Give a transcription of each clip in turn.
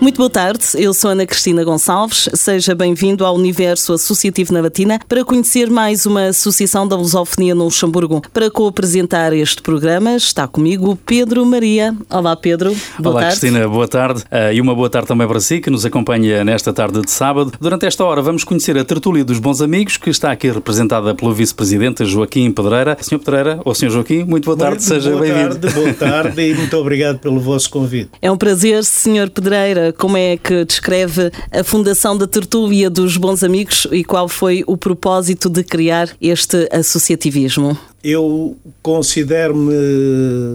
Muito boa tarde, eu sou Ana Cristina Gonçalves. Seja bem-vindo ao Universo Associativo na Batina para conhecer mais uma associação da lusofonia no Luxemburgo. Para co-apresentar este programa está comigo Pedro Maria. Olá, Pedro. Boa Olá, tarde. Cristina. Boa tarde. Uh, e uma boa tarde também para si, que nos acompanha nesta tarde de sábado. Durante esta hora vamos conhecer a tertúlia dos bons amigos, que está aqui representada pelo vice-presidente Joaquim Pedreira. Senhor Pedreira, ou Senhor Joaquim, muito boa tarde, muito seja bem-vindo. Boa tarde, boa tarde e muito obrigado pelo vosso convite. É um prazer, Senhor Pedreira como é que descreve a fundação da Tertúlia dos Bons Amigos e qual foi o propósito de criar este associativismo? Eu considero-me,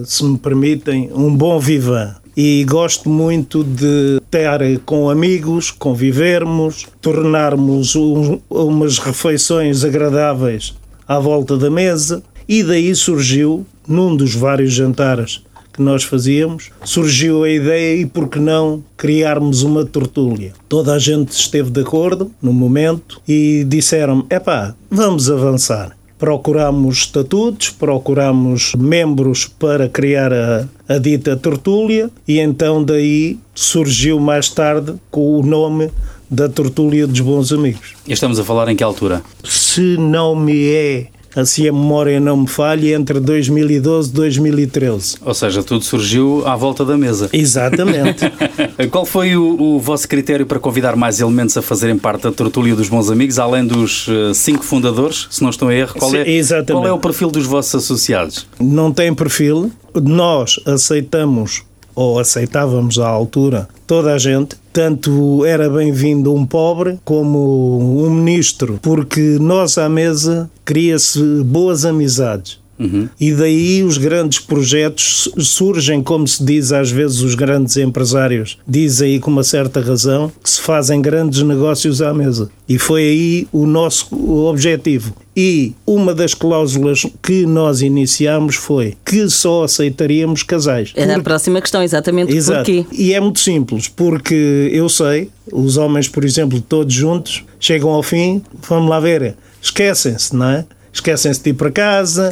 se me permitem, um bom vivan e gosto muito de estar com amigos, convivermos, tornarmos um, umas refeições agradáveis à volta da mesa e daí surgiu, num dos vários jantares que nós fazíamos, surgiu a ideia e por que não criarmos uma tertúlia. Toda a gente esteve de acordo no momento e disseram: epá, vamos avançar. Procuramos estatutos, procuramos membros para criar a, a dita tertúlia e então daí surgiu mais tarde com o nome da Tertúlia dos Bons Amigos. E estamos a falar em que altura? Se não me é assim a memória não me falha, entre 2012 e 2013. Ou seja, tudo surgiu à volta da mesa. Exatamente. Qual foi o, o, vosso critério para convidar mais elementos a fazerem parte da tertúlia dos bons amigos, além dos uh, cinco fundadores, se não estou a erro? Qual é, Exatamente. qual é o perfil dos vossos associados? Não tem perfil. Nós aceitamos ou aceitávamos à altura, toda a gente, tanto era bem-vindo um pobre como um ministro, porque nós à mesa cria-se boas amizades. Uhum. E daí os grandes projetos surgem, como se diz às vezes, os grandes empresários dizem aí com uma certa razão que se fazem grandes negócios à mesa. E foi aí o nosso objetivo. E uma das cláusulas que nós iniciamos foi que só aceitaríamos casais. Era a próxima questão, exatamente Exato. porquê. E é muito simples, porque eu sei, os homens, por exemplo, todos juntos, chegam ao fim, vamos lá ver, esquecem-se, não é? Esquecem-se de ir para casa,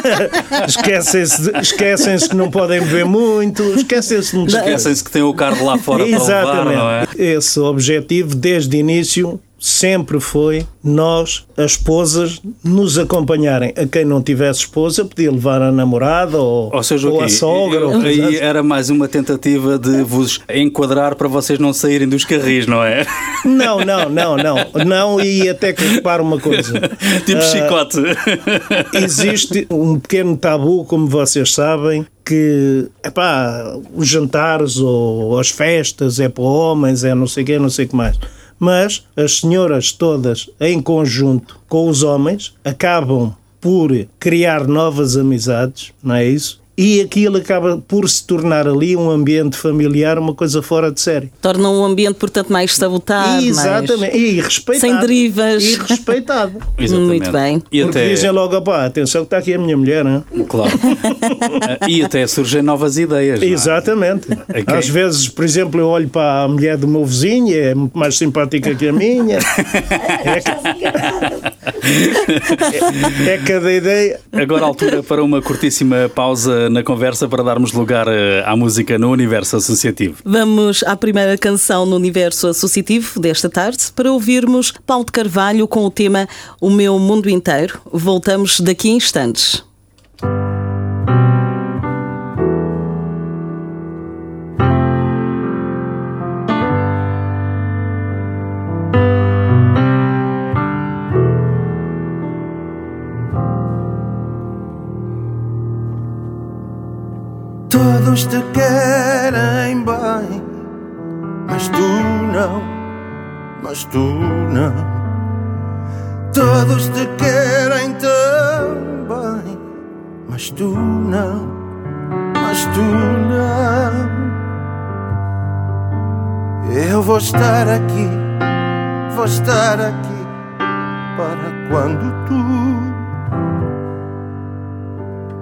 esquecem-se esquecem que não podem beber muito, esquecem-se de Esquecem-se que têm o carro lá fora Exatamente. para levar, não é? Esse objetivo, desde o início, sempre foi nós, as esposas, nos acompanharem. A quem não tivesse esposa, podia levar a namorada ou, ou, seja, ou a sogra. Eu, ou aí era mais uma tentativa de vos enquadrar para vocês não saírem dos carris, não é? Não, não, não, não. Não, e até que repare uma coisa. tipo uh, chicote. Existe um pequeno tabu, como vocês sabem, que epá, os jantares ou as festas é para homens, é não sei o quê, não sei o que mais mas as senhoras todas em conjunto com os homens acabam por criar novas amizades, não é isso? E aquilo acaba por se tornar ali um ambiente familiar, uma coisa fora de série. Torna um ambiente, portanto, mais sabotado. Exatamente, mais... e respeitado. Sem derivas. E respeitado. Exatamente. Muito bem. E Porque até... dizem logo, pá, atenção que está aqui a minha mulher, não é? Claro. e até surgem novas ideias. É? Exatamente. Okay. Às vezes, por exemplo, eu olho para a mulher do meu vizinho, é muito mais simpática que a minha. é, é, é cada ideia. Agora, a altura para uma curtíssima pausa na conversa para darmos lugar eh, à música no universo associativo. Vamos à primeira canção no universo associativo desta tarde para ouvirmos Paulo de Carvalho com o tema O Meu Mundo Inteiro. Voltamos daqui a instantes. Todos te querem bem, mas tu não, mas tu não. Todos te querem tão bem, mas tu não, mas tu não. Eu vou estar aqui, vou estar aqui para quando tu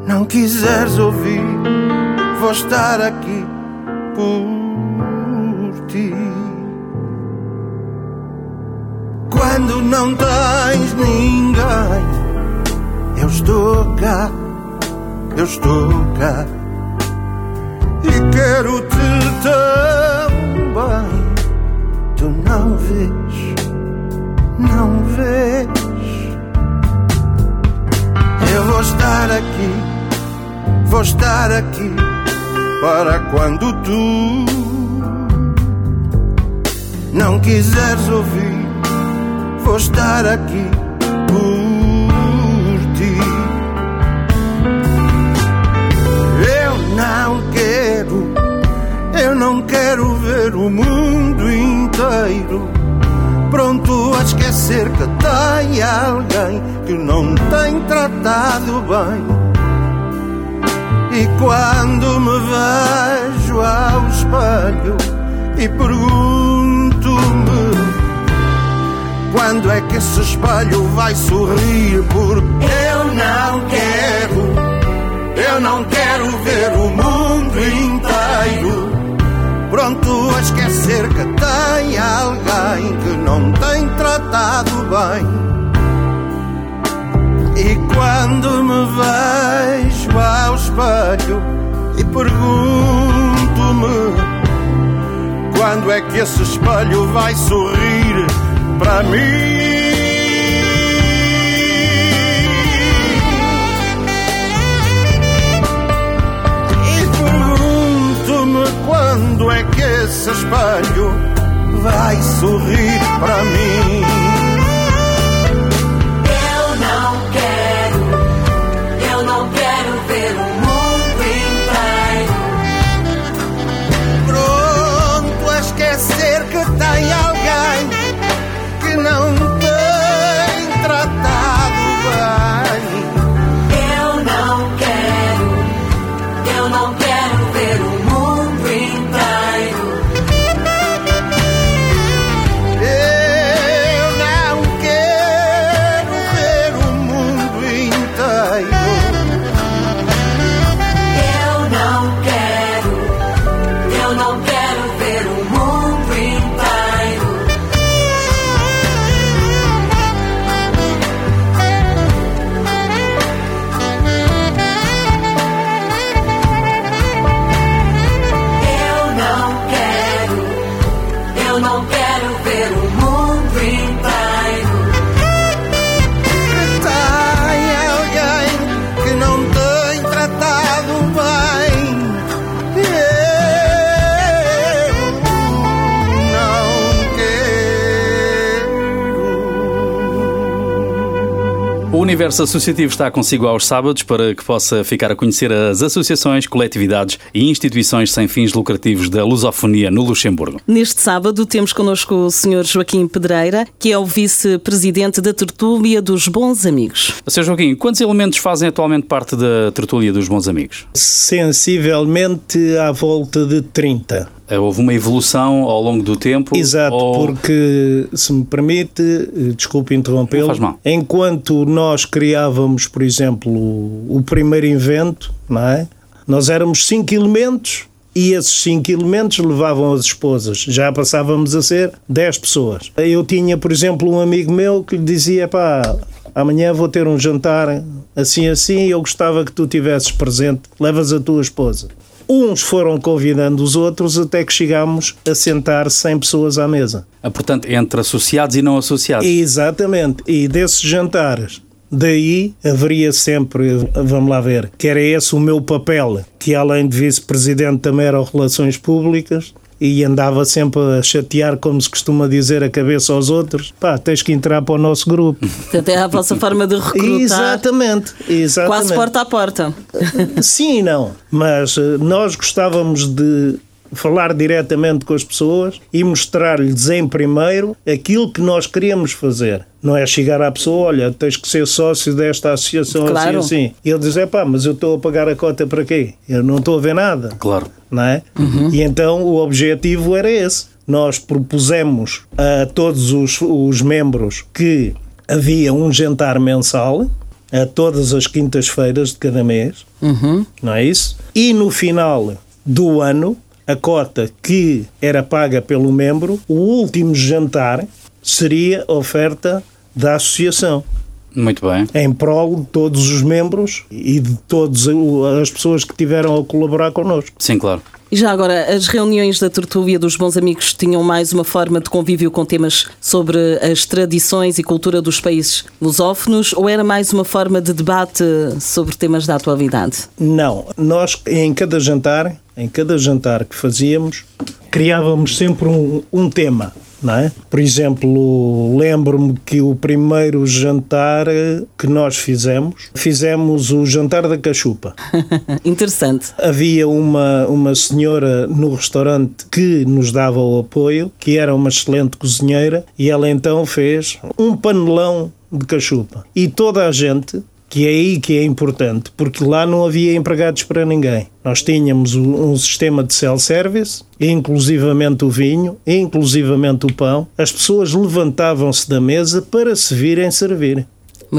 não quiseres ouvir vou estar aqui por ti. Quando não tens ninguém, eu estou cá, eu estou cá. E quero-te também. Tu não vês, não vês. Eu vou estar aqui, vou estar aqui para quando tu não quiseres ouvir, vou estar aqui por ti. Eu não quero, eu não quero ver o mundo inteiro pronto a esquecer que tem alguém que não tem tratado bem. E quando me vejo ao espelho e pergunto-me quando é que esse espelho vai sorrir, porque eu não quero, eu não quero ver o mundo inteiro pronto a esquecer que tem alguém que não tem tratado bem. E quando me vejo ao espelho e pergunto-me quando é que esse espelho vai sorrir para mim. quando é que esse espelho vai sorrir para mim? Universo Associativo está consigo aos sábados para que possa ficar a conhecer as associações, coletividades e instituições sem fins lucrativos da lusofonia no Luxemburgo. Neste sábado temos connosco o Sr. Joaquim Pedreira, que é o vice-presidente da Tertúlia dos Bons Amigos. Sr. Joaquim, quantos elementos fazem atualmente parte da tertúlia dos bons amigos? Sensivelmente à volta de 30. Eh, Houve uma evolução ao longo do tempo? Exato, ou- porque, se me permite, eh, desculpe interrompê-lo, faz mal. enquanto nós criávamos, por exemplo, o, o primeiro invento, não é? Nós éramos cinco elementos e esses cinco elementos levavam as esposas. Já passávamos a ser 10 pessoas. Eu tinha, por exemplo, um amigo meu que lhe dizia, pá, amanhã vou ter um jantar assim assim e eu gostava que tu tivesses presente, levas a tua esposa. Uns foram convidando os outros até que chegámos a sentar 100 pessoas à mesa. Ah, Portanto, entre associados e não associados. Exatamente. E desses jantares, daí haveria sempre, vamos lá ver, que era esse o meu papel, que além de vice-presidente também era Relações Públicas. E andava sempre a chatear, como se costuma dizer, a cabeça aos outros. Pá, tens que entrar para o nosso grupo. Portanto, é a vossa forma de recrutar exatamente, exatamente. quase porta a porta. Sim e não, mas eh, nós gostávamos de falar diretamente com as pessoas e mostrar-lhes em primeiro aquilo que nós queríamos fazer. Não é chegar à pessoa, olha, tens que ser sócio desta associação Claro. assim assim. E ele dizer, pá, mas eu estou a pagar a cota para quê? Eu não estou a ver nada Claro. não é? E então o objetivo era esse. Nós propusemos a todos os, os membros que havia um jantar mensal a todas as quintas-feiras de cada mês, não é isso? E no final do ano, a cota que era paga pelo membro, o último jantar seria oferta da associação Muito bem. em prol de todos os membros e de todas as pessoas que tiveram a colaborar connosco. Sim, claro. E já agora, as reuniões da tertúlia dos bons amigos tinham mais uma forma de convívio com temas sobre as tradições e cultura dos países lusófonos ou era mais uma forma de debate sobre temas da atualidade? Não, nós em cada jantar, em cada jantar que fazíamos, criávamos sempre um, um tema, não é? Por exemplo, lembro-me que o primeiro jantar eh, que nós fizemos, fizemos o jantar da cachupa. Interessante. Havia uma, uma senhora no restaurante que nos dava o apoio, que era uma excelente cozinheira, e ela então fez um panelão de cachupa. E toda a gente, que é aí que é importante, porque lá não havia empregados para ninguém. Nós tínhamos um um sistema de self-service, inclusivamente o vinho, inclusivamente o pão. As pessoas levantavam-se da mesa para se virem servir.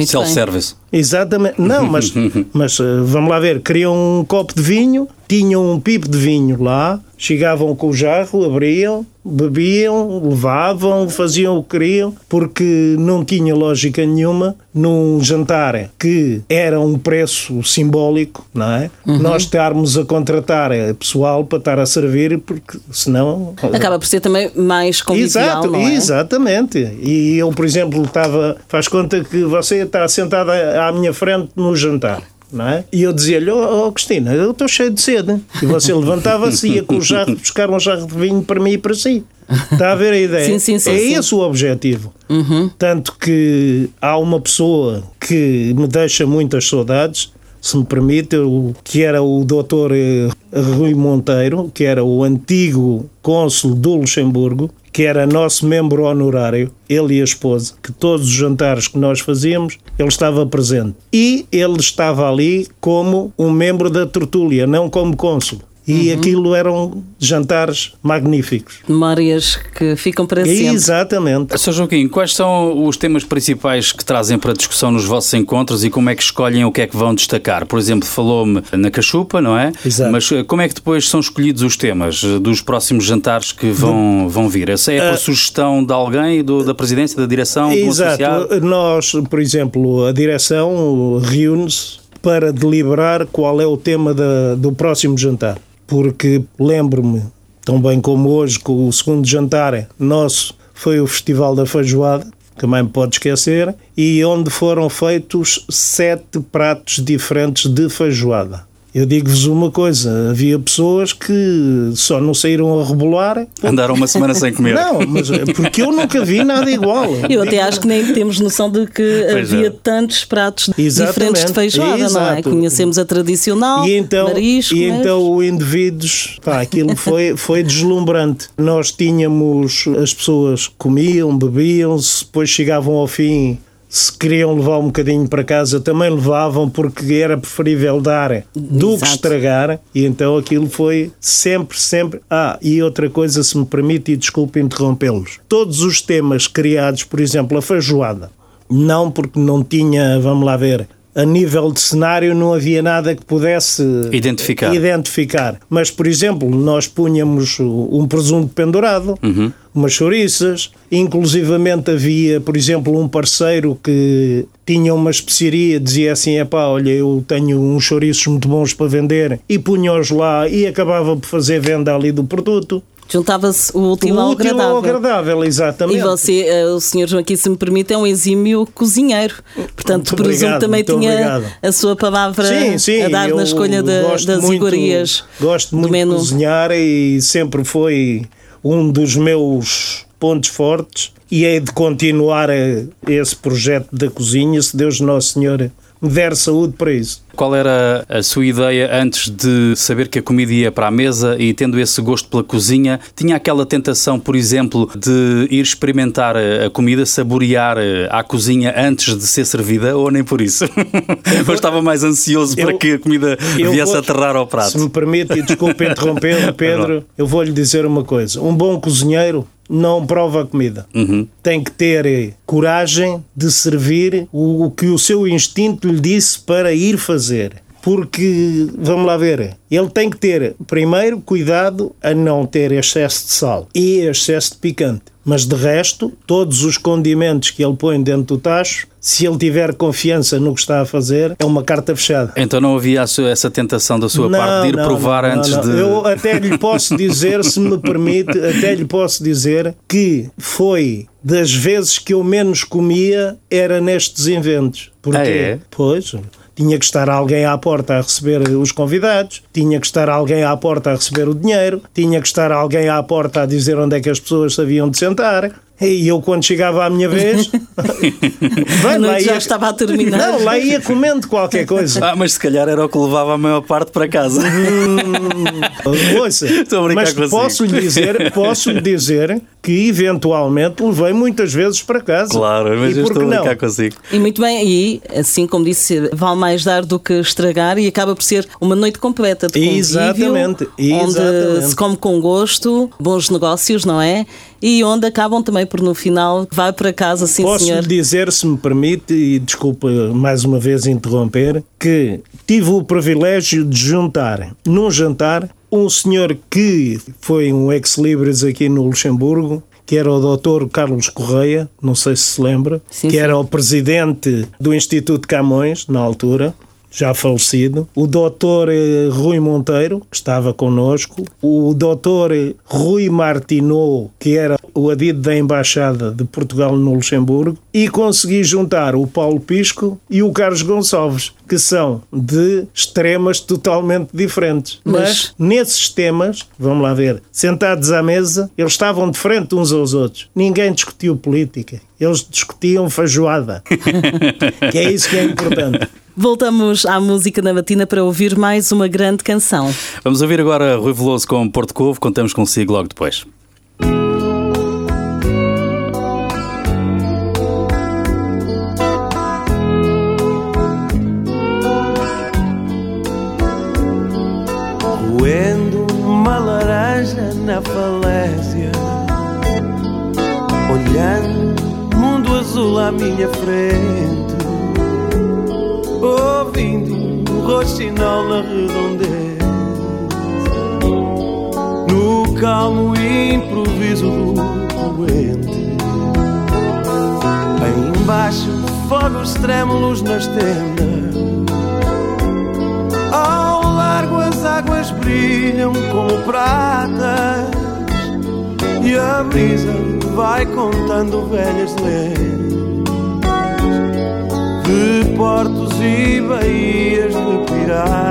Self-service. Exatamente. Não, mas, mas eh, vamos lá ver. Queriam um copo de vinho, tinham um pipo de vinho lá, chegavam com o jarro, abriam, bebiam, levavam, faziam o que queriam, porque não tinha lógica nenhuma num jantar que era um preço simbólico, não é? Nós estarmos a contratar pessoal para estar a servir, porque senão. Acaba por ser também mais convivial, Exato, é? exatamente. E eu, por exemplo, estava. Faz conta que você está sentada à minha frente no jantar. Não é? E eu dizia-lhe, oh, oh, Cristina, eu estou cheio de sede. E você levantava-se e ia com o jarro buscar um jarro de vinho para mim e para si. Está a ver a ideia? Sim, sim, sim, é sim. Uhum. esse o objetivo. Tanto que há uma pessoa que me deixa muitas saudades, se me permite, o- que era o doutor eh, Rui Monteiro, que era o antigo cônsul do Luxemburgo, que era nosso membro honorário, ele e a esposa, que todos os jantares que nós fazíamos, ele estava presente. E ele estava ali como um membro da tertúlia, não como cônsul. E aquilo eram jantares magníficos. Memórias que ficam para sempre. Exatamente. Sr. Joaquim, quais são os temas principais que trazem para discussão nos vossos encontros e como é que escolhem o que é que vão destacar? Por exemplo, falou-me na cachupa, não é? Exato. Mas eh, como é que depois são escolhidos os temas eh, dos próximos jantares que vão, vão vir? Essa é por sugestão de alguém, do- da presidência, da direção? Exato. Nós, por exemplo, a direção reúne-se para deliberar qual é o tema da- do próximo jantar. Porque lembro-me, tão bem como hoje, que o segundo jantar nosso foi o Festival da Feijoada, também me pode esquecer, e onde foram feitos sete pratos diferentes de feijoada. Eu digo-vos uma coisa, havia pessoas que só não saíram a rebolar. Andaram uma semana sem comer. Não, mas é porque eu nunca vi nada igual. Eu até acho que nem temos noção de que Pois havia é. tantos pratos Exatamente. diferentes de feijoada, não é? Exato. Conhecemos a tradicional, E então, marisco, e mas- então o indivíduos, pá, aquilo foi, foi deslumbrante. Nós tínhamos, as pessoas comiam, bebiam, depois chegavam ao fim, se queriam levar um bocadinho para casa, também levavam, porque era preferível dar do que Exato. estragar. E então aquilo foi sempre, sempre. Ah, e outra coisa, se me permite, e desculpe interrompê-los. Todos os temas criados, por exemplo, a feijoada, não porque não tinha, vamos lá ver, a nível de cenário não havia nada que pudesse Identificar. identificar. Mas, por exemplo, nós punhamos um presunto pendurado, umas chouriças, inclusivamente havia, por exemplo, um parceiro que tinha uma especiaria, dizia assim, epá, olha, eu tenho uns chouriços muito bons para vender, e punha-os lá e acabava por fazer venda ali do produto. Juntava-se o útil o ao útil agradável. ao agradável, exatamente. E você, eh, o senhor Joaquim, se me permite, é um exímio cozinheiro. Portanto, Muito presumo obrigado, também tinha obrigado. a sua palavra Sim, sim, a dar na escolha gosto das muito- iguarias Gosto muito menu. de cozinhar e sempre foi um dos meus pontos fortes e é de continuar eh, esse projeto da cozinha, se Deus Nosso Senhor der saúde para isso. Qual era a sua ideia antes de saber que a comida ia para a mesa e tendo esse gosto pela cozinha? Tinha aquela tentação, por exemplo, de ir experimentar a a comida, saborear eh, à cozinha antes de ser servida ou nem por isso? Ou estava mais ansioso para Eu- que a comida viesse vou- a aterrar ao prato? Se me permite, e desculpe interromper, Pedro, eu vou-lhe dizer uma coisa. Um bom cozinheiro não prova a comida. Uhum. Tem que ter eh, coragem de servir o, o que o seu instinto lhe disse para ir fazer. Porque, vamos lá ver, ele tem que ter, primeiro, cuidado a não ter excesso de sal e excesso de picante. Mas de resto, todos os condimentos que ele põe dentro do tacho, se ele tiver confiança no que está a fazer, é uma carta fechada. Então não havia sua- essa tentação da sua parte de ir provar não, antes não. de. Eu até lhe posso dizer, se me permite, até lhe posso dizer que foi das vezes que eu menos comia era nestes eventos. Porque, Ah, é? Pois. Tinha que estar alguém à porta a receber os convidados, tinha que estar alguém à porta a receber o dinheiro, tinha que estar alguém à porta a dizer onde é que as pessoas se haviam de sentar. E eu, quando chegava à minha vez, bem, A lá noite já ia- estava a terminar. Não, lá ia comendo qualquer coisa. Ah, mas se calhar era o que levava a maior parte para casa. Ouça, Estou a brincar mas posso lhe dizer, posso lhe dizer que eventualmente levei muitas vezes para casa. Claro, mas e eu estou a que não? brincar consigo. E muito bem, e assim como disse, vale mais dar do que estragar e acaba por ser uma noite completa de convívio, Exatamente, onde exatamente. se come com gosto, bons negócios, não é? E onde acabam também por no final vai para casa, sim Posso senhor. lhe dizer, se me permite, e desculpa mais uma vez interromper, que tive o privilégio de juntar num jantar um senhor que foi um ex-libris aqui no Luxemburgo, que era o Dr. Carlos Correia, não sei se se lembra, Sim, que sim. era o presidente do Instituto Camões, na altura, já falecido, o Dr. eh, Rui Monteiro, que estava connosco, o Dr. Rui Martinot, que era o adido da Embaixada de Portugal no Luxemburgo, e consegui juntar o Paulo Pisco e o Carlos Gonçalves, que são de extremas totalmente diferentes. Mas- Mas nesses temas, vamos lá ver, sentados à mesa, eles estavam de frente uns aos outros. Ninguém discutiu política. Eles discutiam feijoada. que é isso que é importante. Voltamos à música na matina para ouvir mais uma grande canção. Vamos ouvir agora Rui Veloso com Porto Covo, contamos consigo logo depois. Olhando mundo azul à minha frente. Ouvindo um roxinol na redondeza No calmo improviso do poente. Aí embaixo fogos trêmulos nas tendas. Ao largo as águas brilham como pratas. E a brisa vai contando velhas lendas De portos e baías de piratas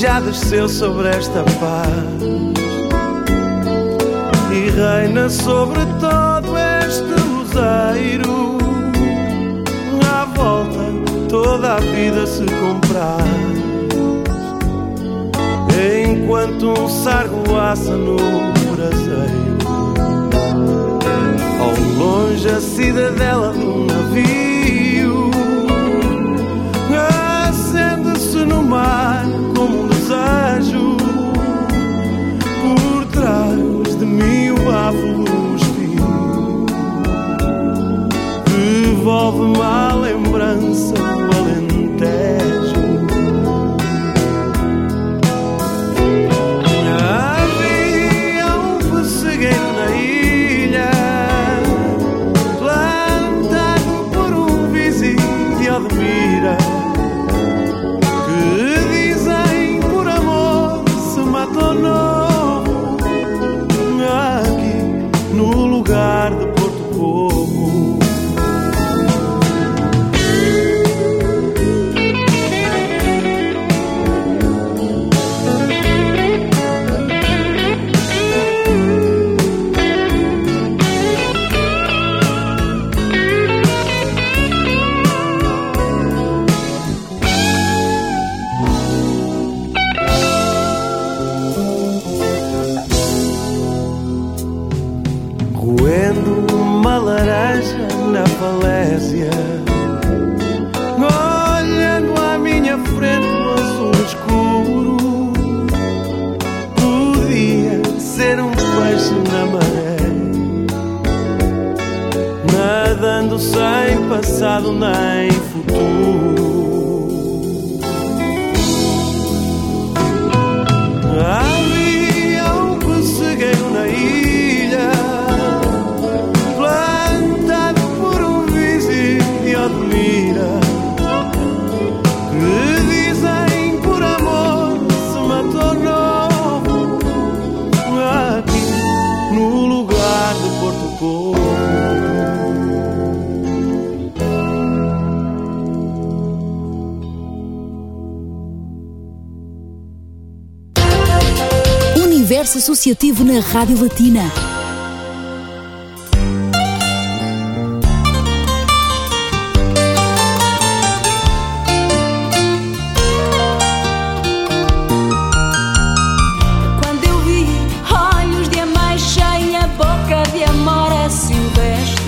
já desceu sobre esta paz e reina sobre todo este luzeiro. À volta toda a vida se compraz enquanto um sargo assa no braseiro. Ao longe a cidadela de um navio acende-se no mar fios devolve-me a lembrança do alentejo. Rádio Latina. Quando eu vi olhos de ameixa e a boca de amora silvestre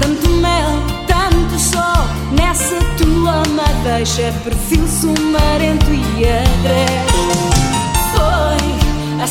Tanto mel, tanto sol nessa tua madeixa Perfil sumarento e agreste Foi a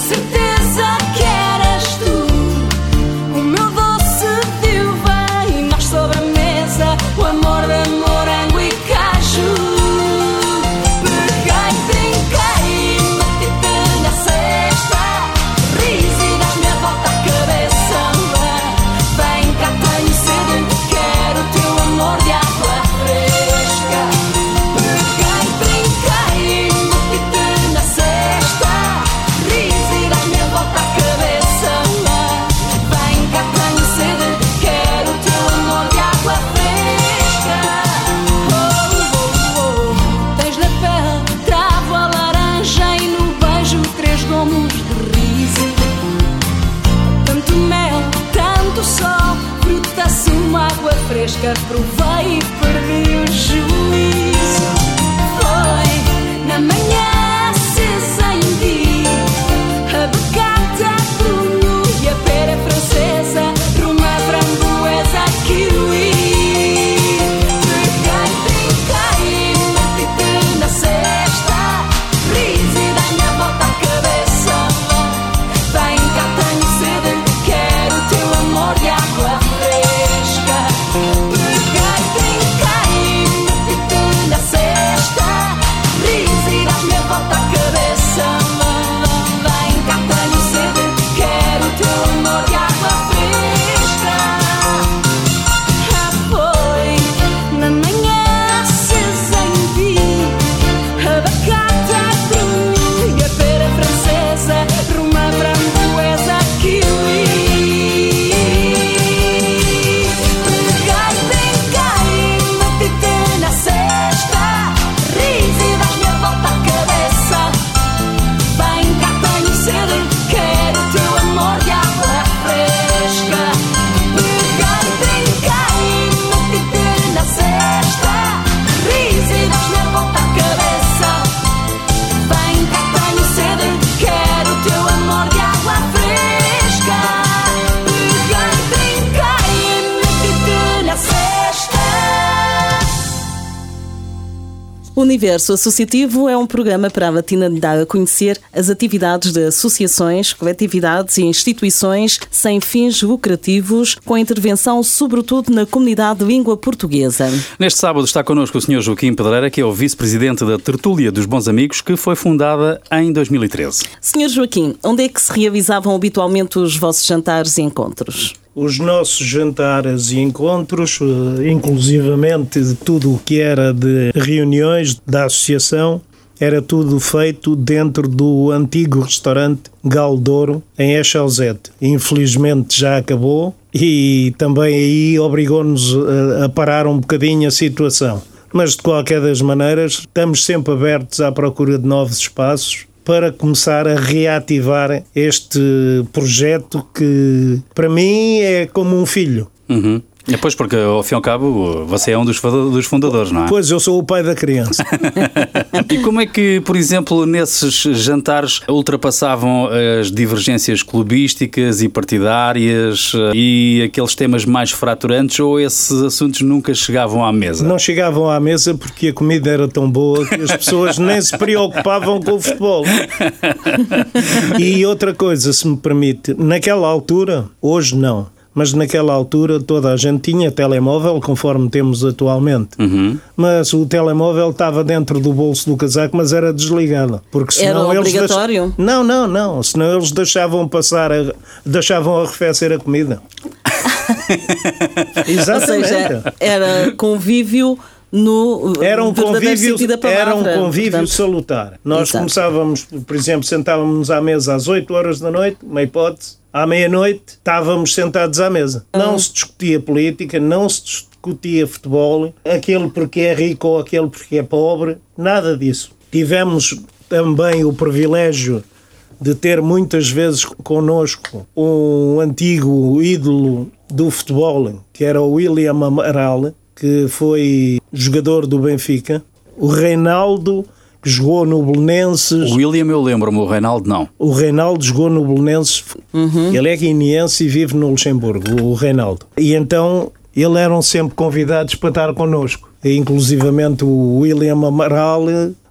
Universo Associativo é um programa para a Batina de dar a conhecer as atividades de associações, coletividades e instituições sem fins lucrativos, com intervenção sobretudo na comunidade de língua portuguesa. Neste sábado está connosco o Sr. Joaquim Pedreira, que é o vice-presidente da Tertúlia dos Bons Amigos, que foi fundada em 2013. Senhor Joaquim, onde é que se realizavam habitualmente os vossos jantares e encontros? Os nossos jantares e encontros, eh, inclusivamente de tudo o que era de reuniões da associação, era tudo feito dentro do antigo restaurante Galdouro, em Echalzete. Infelizmente já acabou e também aí obrigou-nos a, a parar um bocadinho a situação. Mas de qualquer das maneiras, estamos sempre abertos à procura de novos espaços para começar a reativar este projeto que para mim é como um filho. Uhum. É, Pois, porque ao fim e ao cabo você é um dos funda- dos fundadores, não é? Pois eu sou o pai da criança. E como é que, por exemplo, nesses jantares ultrapassavam as divergências clubísticas e partidárias eh, e aqueles temas mais fraturantes ou esses assuntos nunca chegavam à mesa? Não chegavam à mesa porque a comida era tão boa que as pessoas nem se preocupavam com o futebol. E outra coisa, se me permite, naquela altura, hoje não, mas naquela altura toda a gente tinha telemóvel, conforme temos atualmente. Uhum. Mas o telemóvel estava dentro do bolso do casaco, mas era desligado. Porque Era senão eles deix- obrigatório? Não, não, não. Senão eles deixavam passar, a... deixavam arrefecer a comida. Ou Exatamente. seja, era convívio no Era um convívio, palavra. era um convívio Portanto, salutar. Nós Exato. começávamos, por exemplo, sentávamos à mesa às 8 horas da noite, uma hipótese. À meia-noite estávamos sentados à mesa. Não se discutia política, não se discutia futebol, aquele porque é rico ou aquele porque é pobre, nada disso. Tivemos também o privilégio de ter muitas vezes connosco um antigo ídolo do futebol, que era o William Amaral, que foi jogador do Benfica, o Reinaldo, que jogou no Belenenses, O William eu lembro-me, o Reinaldo não. o Reinaldo jogou no Belenenses, ele é guineense e vive no Luxemburgo, o Reinaldo. E então eles eram sempre convidados para estar connosco. E, inclusivamente o William Amaral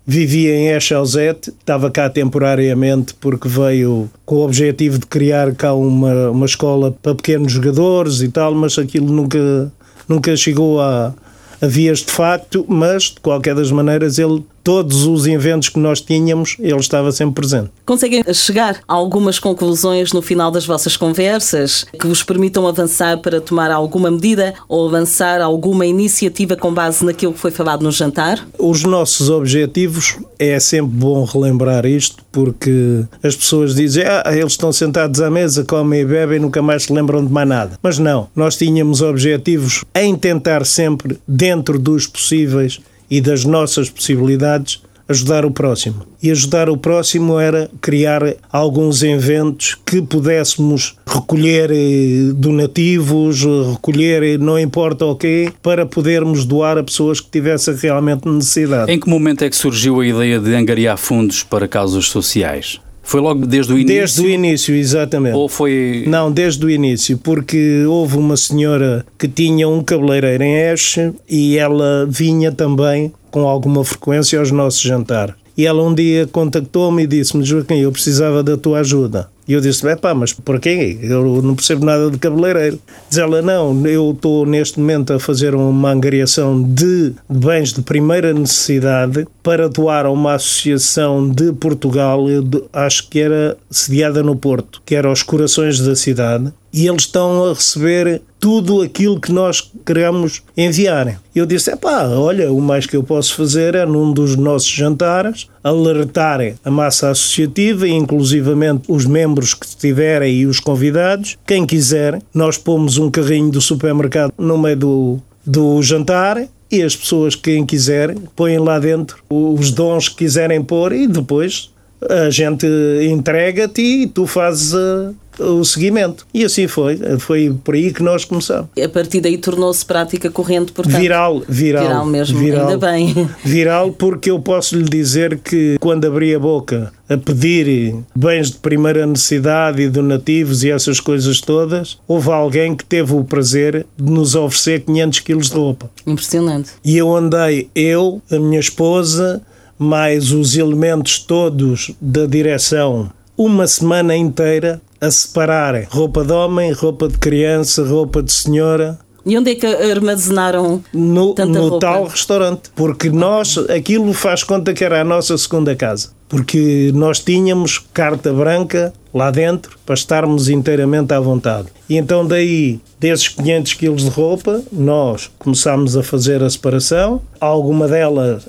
vivia em Echauzete, estava cá temporariamente porque veio com o objetivo de criar cá uma, uma escola para pequenos jogadores e tal, mas aquilo nunca, nunca chegou a, a vias de facto, mas de qualquer das maneiras ele todos os eventos que nós tínhamos, ele estava sempre presente. Conseguem chegar a algumas conclusões no final das vossas conversas que vos permitam avançar para tomar alguma medida ou avançar alguma iniciativa com base naquilo que foi falado no jantar? Os nossos objetivos é sempre bom relembrar isto porque as pessoas dizem ah, eles estão sentados à mesa, comem e bebem e nunca mais se lembram de mais nada. Mas não, nós tínhamos objetivos em tentar sempre, dentro dos possíveis e das nossas possibilidades, ajudar o próximo. E ajudar o próximo era criar alguns eventos que pudéssemos recolher eh, donativos, recolher eh, não importa o quê, para podermos doar a pessoas que tivessem realmente necessidade. Em que momento é que surgiu a ideia de angariar fundos para causas sociais? Foi logo desde o início? Desde o início, exatamente. Ou foi... Não, desde o início, porque houve uma senhora que tinha um cabeleireiro em Eche e ela vinha também com alguma frequência aos nossos jantares. E ela um dia contactou-me e disse-me: Joaquim, eu precisava da tua ajuda. E eu disse: é pá, mas porquê? Eu não percebo nada de cabeleireiro. Diz ela: não, eu estou neste momento a fazer uma angariação de bens de primeira necessidade para doar a uma associação de Portugal, acho que era sediada no Porto, que era os Corações da Cidade, e eles estão a receber tudo aquilo que nós queremos enviar. Eu disse: é pá, olha, o mais que eu posso fazer é num dos nossos jantares alertar a massa associativa e inclusivamente os membros que estiverem e os convidados, quem quiser, nós pomos um carrinho do supermercado no meio do, do jantar e as pessoas, quem quiser, põem lá dentro os dons que quiserem pôr e depois a gente entrega-te e tu fazes uh, o seguimento. E assim foi. Foi por aí que nós começamos. A partir daí tornou-se prática corrente, portanto. Viral, viral. Viral mesmo, viral. ainda bem. Viral porque eu posso lhe dizer que quando abri a boca a pedir bens de primeira necessidade e donativos e essas coisas todas, houve alguém que teve o prazer de nos oferecer 500 quilos de roupa. Impressionante. E eu andei, eu, a minha esposa, mais os elementos todos da direção, uma semana inteira a separar roupa de homem, roupa de criança, roupa de senhora, E onde é que armazenaram no, tanta no roupa? tal restaurante. Porque nós, aquilo faz conta que era a nossa segunda casa. Porque nós tínhamos carta branca lá dentro para estarmos inteiramente à vontade. E então daí, desses 500 quilos de roupa, nós começámos a fazer a separação. Alguma delas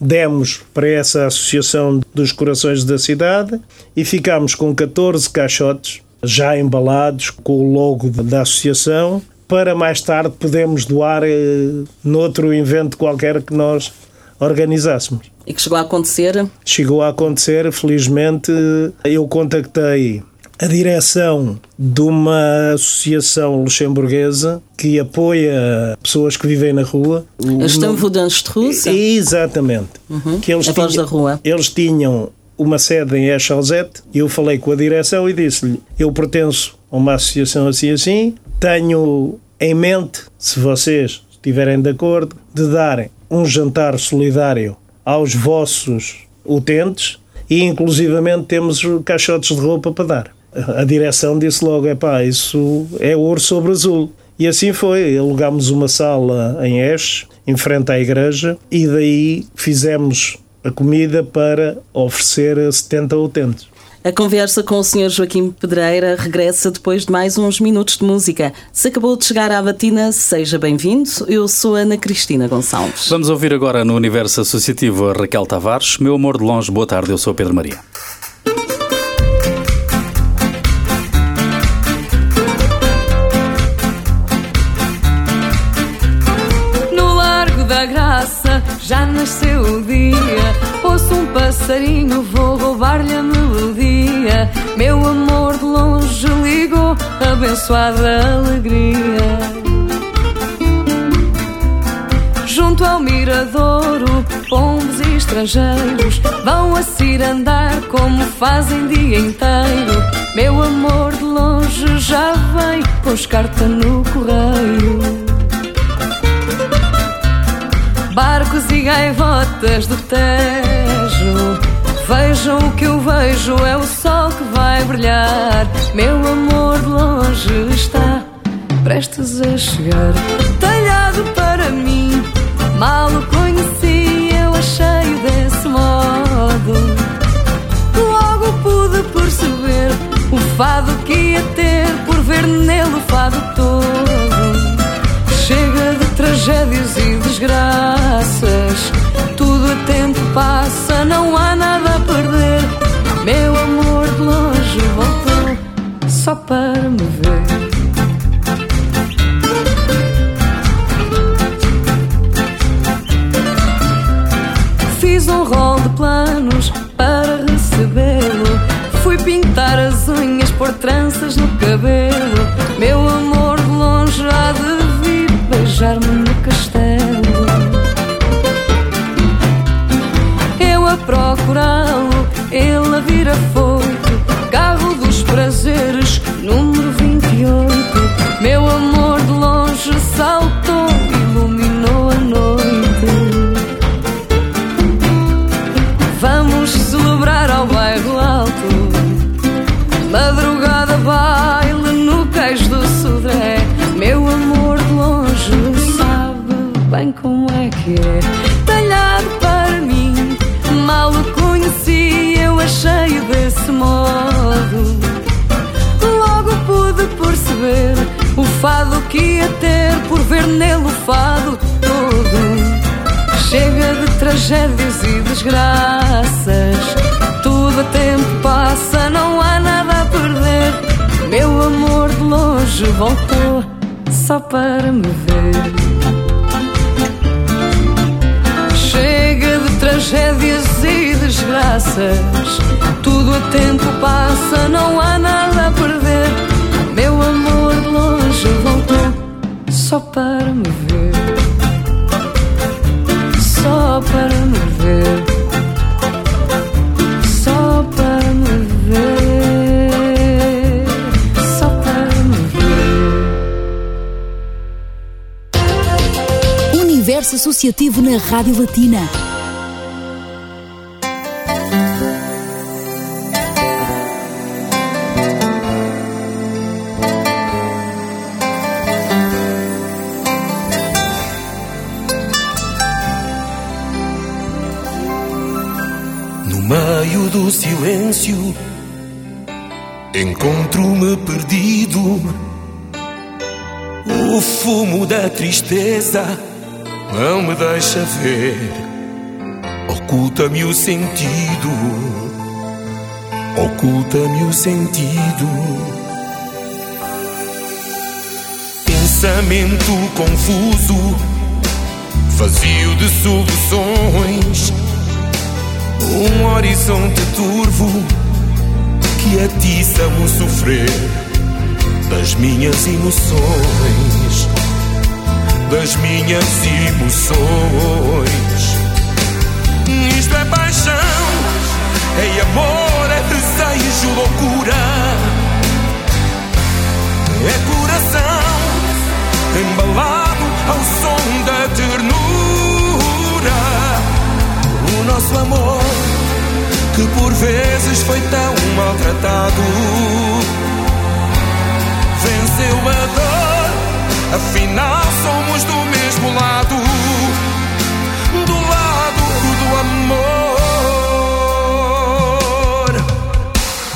demos para essa associação dos corações da cidade e ficámos com 14 caixotes já embalados com o logo da associação para mais tarde podermos doar eh, noutro evento qualquer que nós organizássemos. e que chegou a acontecer? Chegou a acontecer, felizmente, eu contactei a direção de uma associação luxemburguesa que apoia pessoas que vivem na rua. A Estão nome- Vudanstruz? Exatamente. Que eles A tinham- da rua. Eles tinham uma sede em Echalzete e eu falei com a direção e disse-lhe: Eu pertenço a uma associação assim assim, tenho em mente, se vocês estiverem de acordo, de darem um jantar solidário aos vossos utentes e inclusivamente temos caixotes de roupa para dar. A direção disse logo: Epá, isso é ouro sobre azul. E assim foi, alugámos uma sala em Esch, em frente à igreja, e daí fizemos a comida para oferecer a 70 utentes. A conversa com o Sr. Joaquim Pedreira regressa depois de mais uns minutos de música. Se acabou de chegar à batina, seja bem-vindo. Eu sou Ana Cristina Gonçalves. Vamos ouvir agora no universo associativo a Raquel Tavares. Meu amor de longe, boa tarde, eu sou Pedro Maria. Já nasceu o dia. Ouço um passarinho, vou roubar-lhe a melodia. Meu amor de longe ligou, abençoada alegria. Junto ao miradouro, pombos e estrangeiros vão a cirandar como fazem dia inteiro. Meu amor de longe já vem, pôs carta no correio. Barcos e gaivotas do Tejo. Vejam o que eu vejo, é o sol que vai brilhar. Meu amor de longe está prestes a chegar. Talhado para mim, mal o conheci Eu achei-o desse modo. Logo pude perceber o fado que ia ter Por ver nele o fado todo tragédias e desgraças. Tudo a tempo passa, não há nada a perder. Meu amor de longe voltou só para me ver. Fiz um rol de planos para recebê-lo. Fui pintar as unhas, pôr tranças no cabelo. Meu amor de longe há de vir beijar-me no castelo. Eu a procurá-lo, ele a vir afoito. Carro dos prazeres, número 28. Meu amor de longe saltou, como é que é Talhado para mim, mal o conheci Eu achei-o desse modo Logo pude perceber o fado que ia ter Por ver nele o fado todo Chega de tragédias e desgraças. Tudo a tempo passa, não há nada a perder. Meu amor de longe voltou só para me ver. Tragédias e desgraças. Tudo a tempo passa, não há nada a perder. Meu amor de longe voltou só para me ver só para me ver. Universo Associativo na Rádio Latina. Do silêncio, encontro-me perdido. O fumo da tristeza não me deixa ver, oculta-me o sentido, oculta-me o sentido. Pensamento confuso, vazio de soluções. Um horizonte turvo que atiçam o sofrer das minhas emoções, das minhas emoções. Isto é paixão, é amor, é desejo, loucura, é coração embalado ao som da ternura. Nosso amor, que por vezes foi tão maltratado, venceu a dor. Afinal, somos do mesmo lado, do lado do amor.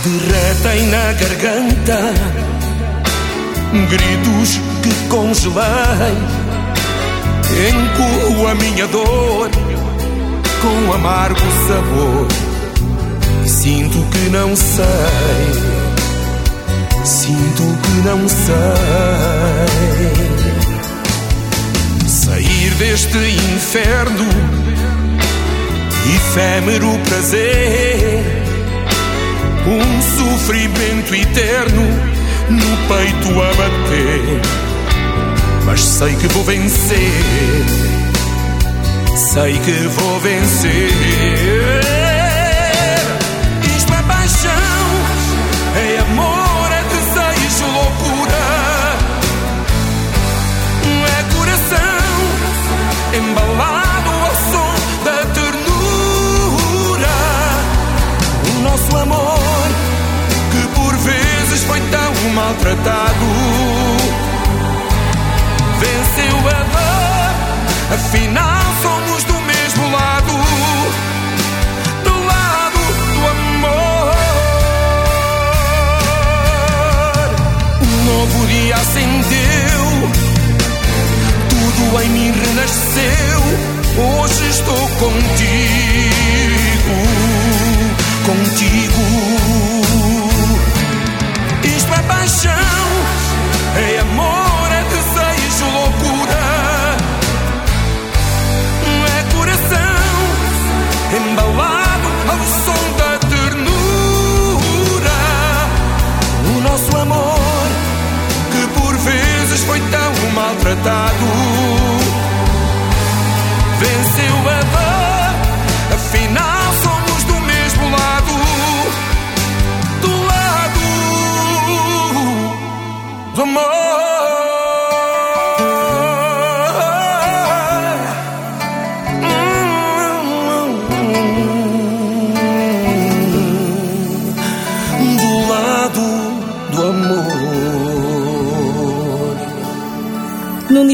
Derretem na garganta gritos que congelei. Encorro a minha dor com amargo sabor. Sinto que não sei, sinto que não sei. Sair deste inferno, efêmero prazer, um sofrimento eterno no peito a bater. Mas sei que vou vencer, sei que vou vencer. Isto é paixão, é amor, é desejo, loucura. É coração embalado ao som da ternura. O nosso amor que por vezes foi tão maltratado. Venceu a dor, afinal somos do mesmo lado. Do lado do amor. Um novo dia acendeu, tudo em mim renasceu. Hoje estou contigo, contigo. Isto é paixão, foi tão maltratado, venceu a dor.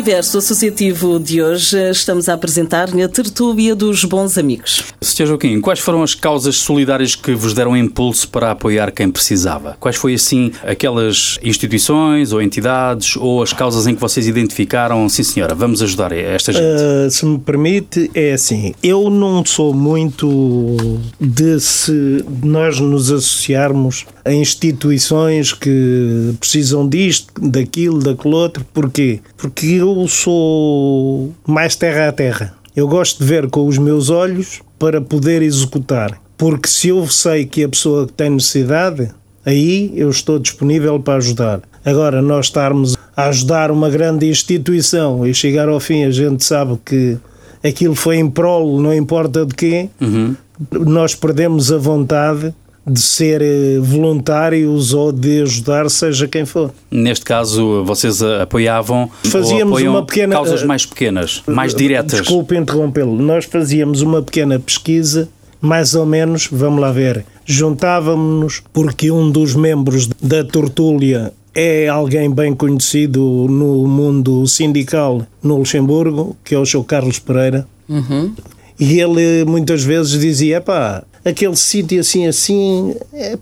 Universo associativo de hoje, estamos a apresentar a tertúlia dos bons amigos. Sr. Joaquim, quais foram as causas solidárias que vos deram impulso para apoiar quem precisava? Quais foi, assim, aquelas instituições ou entidades ou as causas em que vocês identificaram, sim senhora, vamos ajudar esta gente? Uh, se me permite, é assim. Eu não sou muito de se nós nos associarmos a instituições que precisam disto, daquilo, daquele outro. Porquê? Porque eu sou mais terra a terra. Eu gosto de ver com os meus olhos para poder executar. Porque se eu sei que a pessoa tem necessidade, aí eu estou disponível para ajudar. Agora, nós estarmos a ajudar uma grande instituição e chegar ao fim, a gente sabe que aquilo foi em prol, não importa de quê, nós perdemos a vontade de ser eh, voluntários ou de ajudar, seja quem for. Neste caso, vocês apoiavam ou Fazíamos apoiam uma pequena, causas eh, mais pequenas, mais diretas? Desculpe interrompê-lo. Nós fazíamos uma pequena pesquisa, mais ou menos, vamos lá ver. Juntávamos-nos porque um dos membros da Tortúlia é alguém bem conhecido no mundo sindical no Luxemburgo, que é o Sr. Carlos Pereira. E ele muitas vezes dizia: pá, aquele sítio assim assim,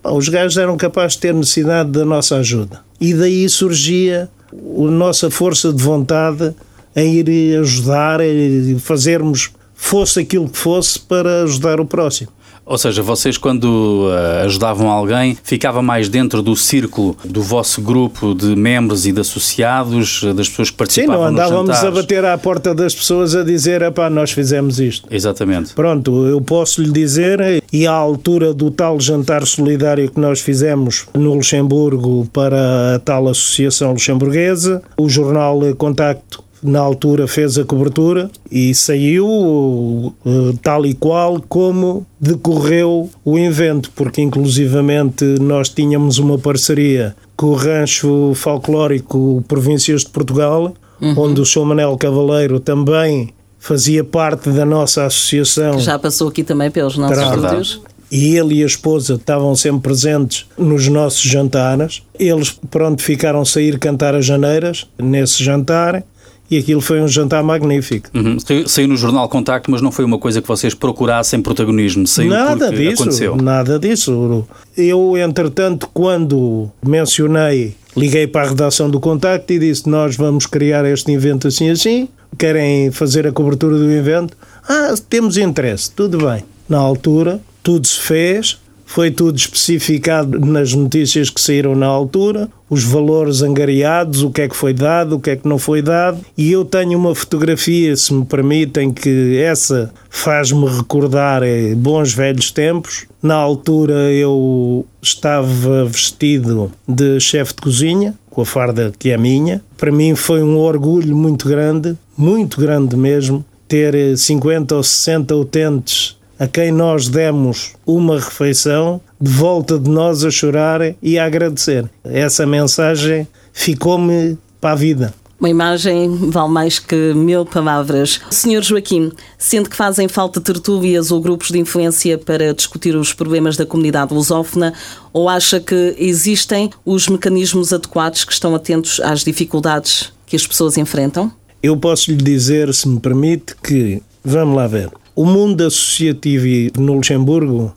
os gajos eram capazes de ter necessidade da nossa ajuda. E daí surgia a nossa força de vontade em ir ajudar, e fazermos, fosse aquilo que fosse, para ajudar o próximo. Ou seja, vocês quando uh, ajudavam alguém, ficava mais dentro do círculo do vosso grupo de membros e de associados, uh, das pessoas que Sim, participavam não andávamos a bater à porta das pessoas a dizer, epá, nós fizemos isto. Exatamente. Pronto, eu posso lhe dizer, e à altura do tal jantar solidário que nós fizemos no Luxemburgo para a tal Associação Luxemburguesa, o jornal Contacto na altura fez a cobertura e saiu eh, tal e qual como decorreu o evento, porque inclusivamente nós tínhamos uma parceria com o Rancho Folclórico Províncias de Portugal, onde o Sr. Manel Cavaleiro também fazia parte da nossa associação. Já passou aqui também pelos nossos Terá. estúdios. E ele e a esposa estavam sempre presentes nos nossos jantares. Eles, pronto, ficaram a sair cantar as janeiras nesse jantar e aquilo foi um jantar magnífico. Uhum. Saiu, no jornal Contacto, mas não foi uma coisa que vocês procurassem protagonismo. Saiu nada disso, aconteceu. nada disso. Eu, entretanto, quando mencionei, liguei para a redação do Contacto e disse: Nós vamos criar este evento assim assim. Querem fazer a cobertura do evento? Ah, temos interesse, tudo bem. Na altura, tudo se fez, foi tudo especificado nas notícias que saíram na altura, os valores angariados, o que é que foi dado, o que é que não foi dado, e eu tenho uma fotografia, se me permitem, que essa faz-me recordar eh, bons velhos tempos. Na altura eu estava vestido de chefe de cozinha, com a farda que é minha. Para mim foi um orgulho muito grande, muito grande mesmo, ter eh, 50 ou 60 utentes a quem nós demos uma refeição, de volta de nós a chorar e a agradecer. Essa mensagem ficou-me para a vida. Uma imagem vale mais que mil palavras. Senhor Joaquim, sente que fazem falta tertúlias ou grupos de influência para discutir os problemas da comunidade lusófona ou acha que existem os mecanismos adequados que estão atentos às dificuldades que as pessoas enfrentam? Eu posso lhe dizer, se me permite, que, vamos lá ver, o mundo associativo no Luxemburgo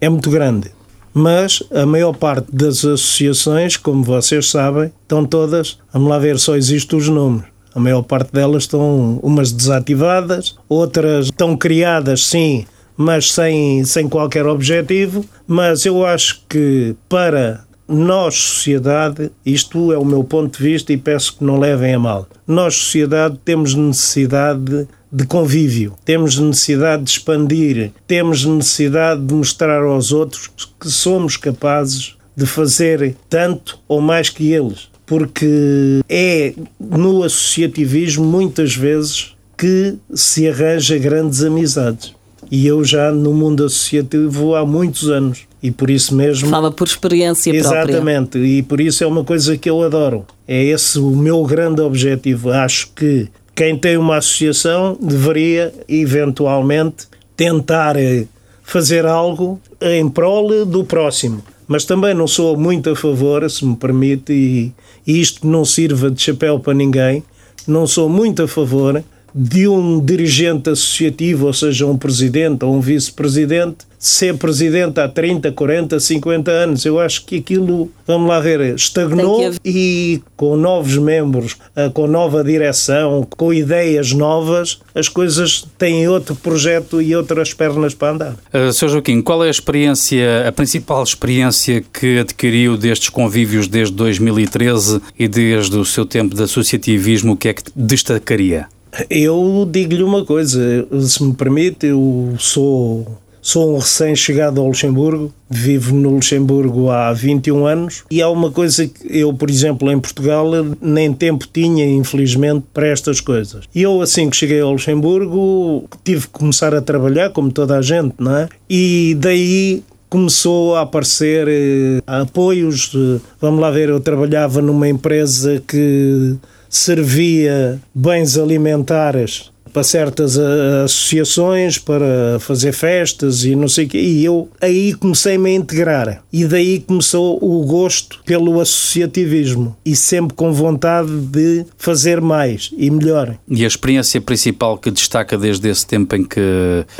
é muito grande, mas a maior parte das associações, como vocês sabem, estão todas, vamos lá ver, só existem os nomes. A maior parte delas estão umas desativadas, outras estão criadas, sim, mas sem, sem qualquer objetivo. Mas eu acho que para nós, sociedade, isto é o meu ponto de vista e peço que não levem a mal. Nós, sociedade, temos necessidade de convívio, temos necessidade de expandir, temos necessidade de mostrar aos outros que somos capazes de fazer tanto ou mais que eles. Porque é no associativismo, muitas vezes, que se arranja grandes amizades. E eu já no mundo associativo há muitos anos. E por isso mesmo. Fala por experiência própria. Exatamente, e por isso é uma coisa que eu adoro. É esse o meu grande objetivo. Acho que quem tem uma associação deveria, eventualmente, tentar eh, fazer algo em prol do próximo. Mas também não sou muito a favor, se me permite, e, e isto não sirva de chapéu para ninguém, não sou muito a favor de um dirigente associativo, ou seja, um presidente ou um vice-presidente, ser presidente há 30, 40, 50 anos. Eu acho que aquilo, vamos lá ver, estagnou e com novos membros, eh, com nova direção, com ideias novas, as coisas têm outro projeto e outras pernas para andar. Uh, Sr. Joaquim, qual é a experiência, a principal experiência que adquiriu destes convívios desde 2013 e desde o seu tempo de associativismo, o que é que destacaria? Eu digo-lhe uma coisa, se me permite, eu sou, sou um recém-chegado ao Luxemburgo, vivo no Luxemburgo há 21 anos e há uma coisa que eu, por exemplo, em Portugal, nem tempo tinha, infelizmente, para estas coisas. E eu, assim que cheguei ao Luxemburgo, tive que começar a trabalhar, como toda a gente, não é? E daí começou a aparecer eh, apoios. eh, Vamos lá ver, eu trabalhava numa empresa que servia bens alimentares para certas ah, associações, para fazer festas e não sei o quê. E eu aí comecei-me a integrar. E daí começou o gosto pelo associativismo. E sempre com vontade de fazer mais e melhor. E a experiência principal que destaca desde esse tempo em que.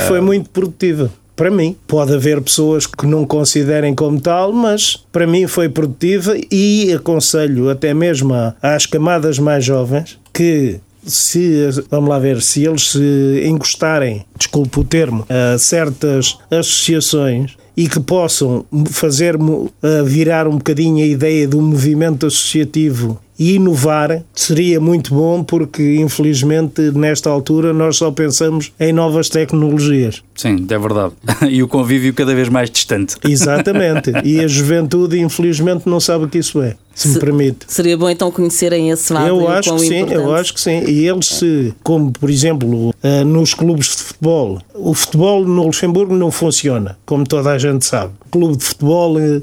Foi muito produtiva. Para mim, pode haver pessoas que não considerem como tal, mas para mim foi produtiva e aconselho até mesmo às camadas mais jovens que se, vamos lá ver, se eles se encostarem, desculpe o termo, a certas associações e que possam fazer a virar um bocadinho a ideia do movimento associativo e inovar, seria muito bom porque infelizmente nesta altura nós só pensamos em novas tecnologias. Sim, é verdade. E o convívio cada vez mais distante. Exatamente. e a juventude infelizmente não sabe o que isso é, se me Se- permite. Seria bom então conhecerem esse lado. Eu acho que sim, importante. eu acho que sim. E eles se, como por exemplo, eh, nos clubes de futebol, o futebol no Luxemburgo não funciona, como toda a gente sabe. O clube de futebol eh,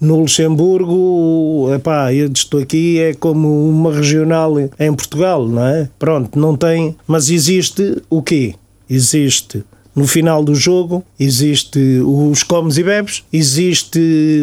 no Luxemburgo, epá, eu estou aqui, é como uma regional em Portugal, não é? Pronto, não tem. Mas existe o quê? Existe no final do jogo existe os comes e bebes, existe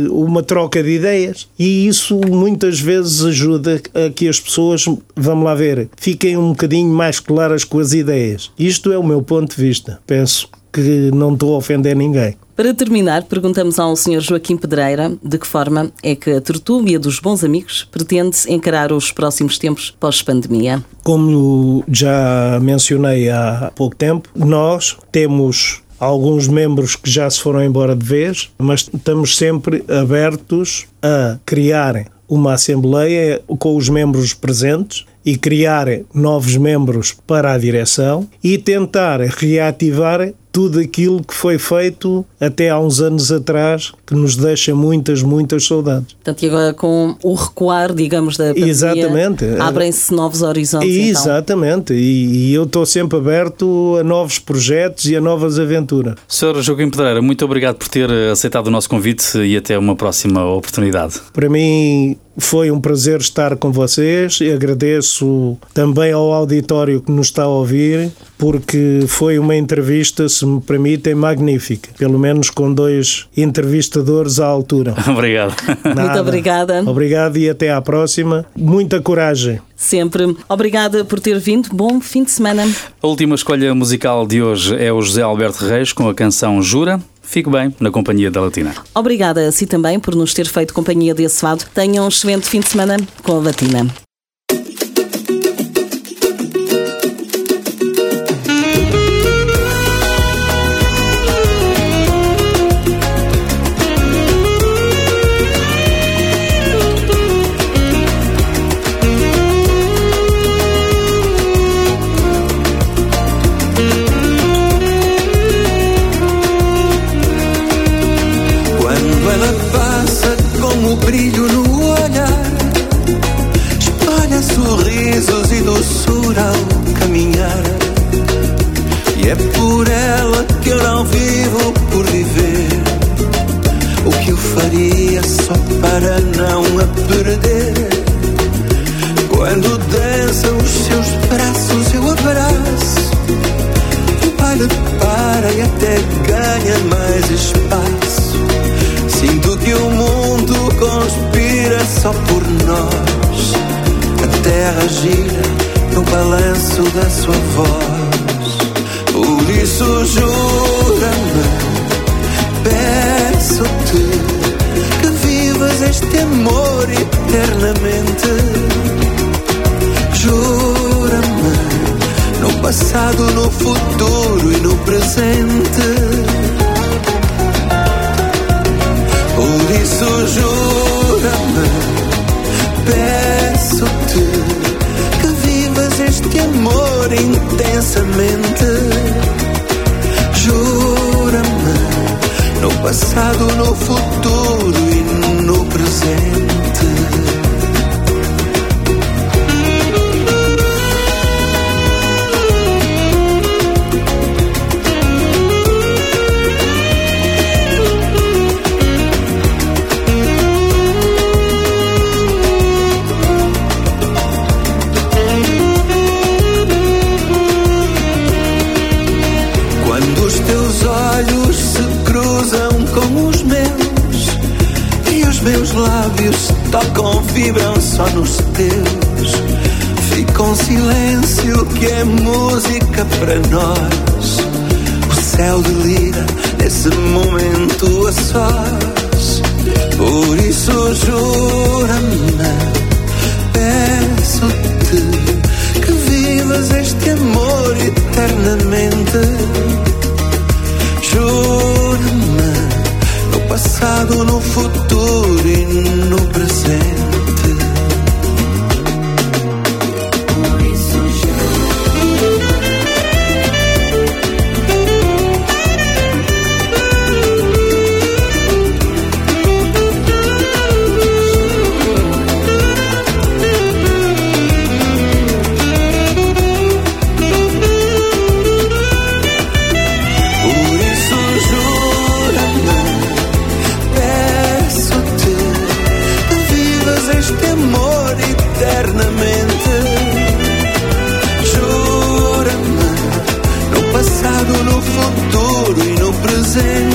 uma troca de ideias e isso muitas vezes ajuda a que as pessoas, vamos lá ver, fiquem um bocadinho mais claras com as ideias. Isto é o meu ponto de vista. Penso que não estou a ofender ninguém. Para terminar, perguntamos ao Sr. Joaquim Pedreira de que forma é que a tertúlia dos bons amigos pretende encarar os próximos tempos pós-pandemia. Como já mencionei há pouco tempo, nós temos alguns membros que já se foram embora de vez, mas estamos sempre abertos a criar uma assembleia com os membros presentes e criar novos membros para a direção e tentar reativar tudo aquilo que foi feito até há uns anos atrás, que nos deixa muitas, muitas saudades. Portanto, e agora com o recuar, digamos, da pandemia, Exatamente. abrem-se novos horizontes. então. Exatamente, e, e eu estou sempre aberto a novos projetos e a novas aventuras. Sr. Joaquim Pedreira, muito obrigado por ter aceitado o nosso convite e até uma próxima oportunidade. Para mim foi um prazer estar com vocês e agradeço também ao auditório que nos está a ouvir, porque foi uma entrevista, se me permitem, magnífica. Pelo menos com dois entrevistadores à altura. Obrigado. Nada. obrigada. Obrigado e até à próxima. Muita coragem. Sempre. Obrigada por ter vindo. Bom fim de semana. A última escolha musical de hoje é o José Alberto Reis com a canção Jura. Fique bem na companhia da Latina. Obrigada a si também por nos ter feito companhia desse lado. Tenham um excelente fim de semana com a Latina. Passado, no futuro no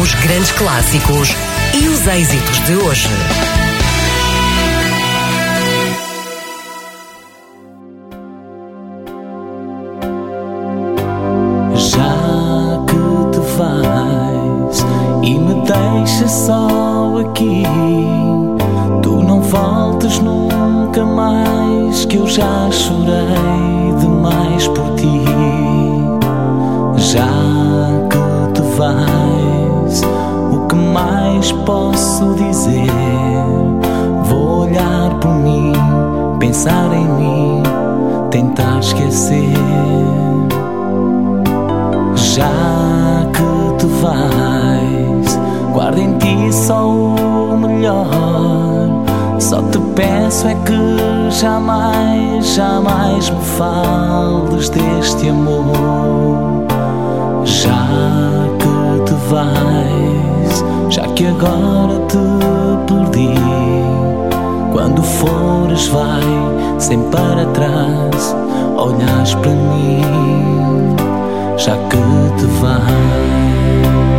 Os grandes clássicos e os êxitos de hoje. Já que te vais e me deixas só aqui, tu não voltes nunca mais. Que eu já chorei demais por ti. Já que te vais, o que mais posso dizer? Vou olhar por mim, pensar em mim, tentar esquecer. Já que te vais, guarda em ti só o melhor. Só te peço é que jamais, jamais me fales deste amor. Já que vais, já que agora te perdi. Quando fores, vai sem para trás, olhas para mim já que te vais.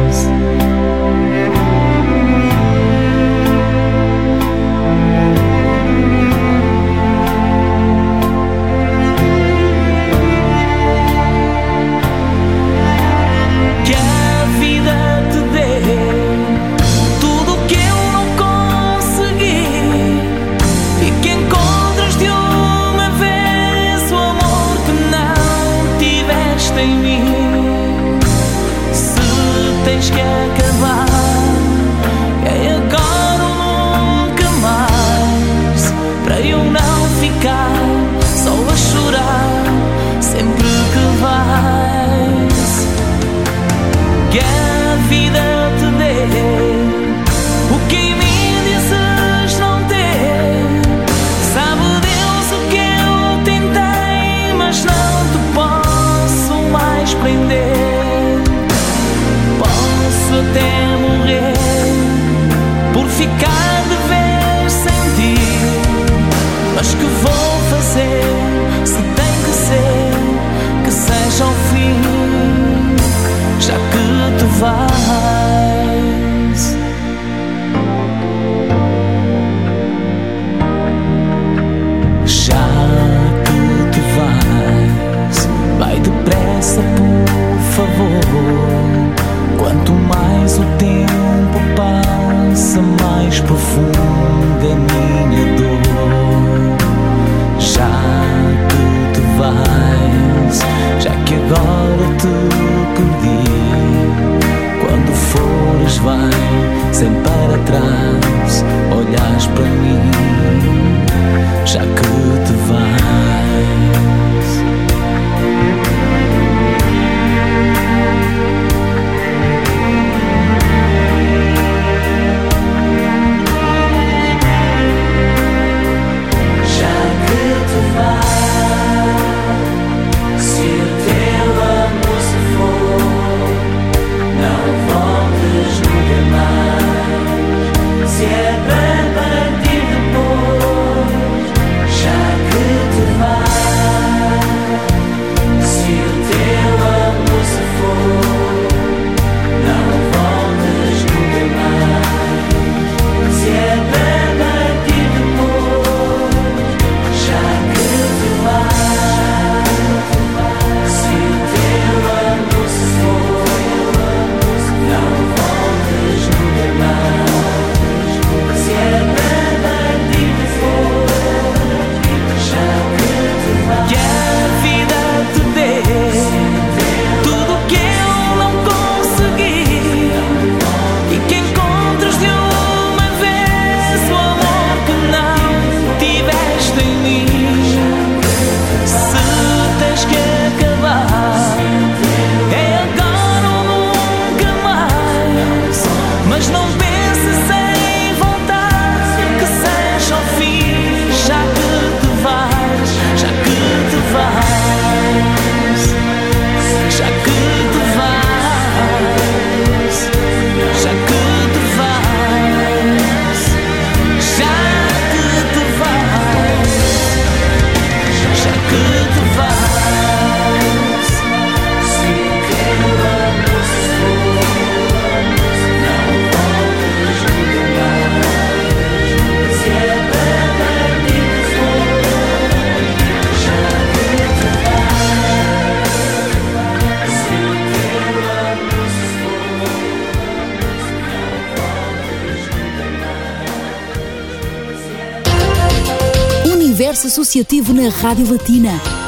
Associativo na Rádio Latina.